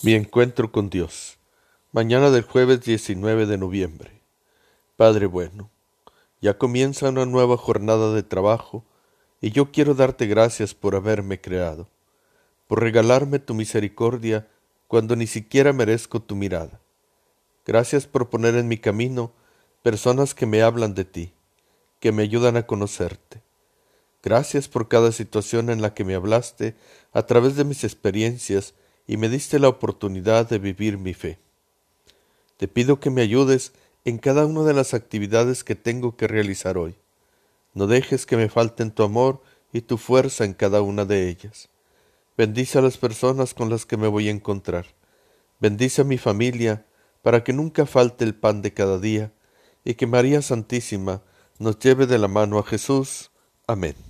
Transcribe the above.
Mi encuentro con Dios. Mañana del jueves 19 de noviembre. Padre bueno, ya comienza una nueva jornada de trabajo y yo quiero darte gracias por haberme creado, por regalarme tu misericordia cuando ni siquiera merezco tu mirada. Gracias por poner en mi camino personas que me hablan de ti, que me ayudan a conocerte. Gracias por cada situación en la que me hablaste a través de mis experiencias y me diste la oportunidad de vivir mi fe. Te pido que me ayudes en cada una de las actividades que tengo que realizar hoy. No dejes que me falten tu amor y tu fuerza en cada una de ellas. Bendice a las personas con las que me voy a encontrar. Bendice a mi familia para que nunca falte el pan de cada día y que María Santísima nos lleve de la mano a Jesús. Amén.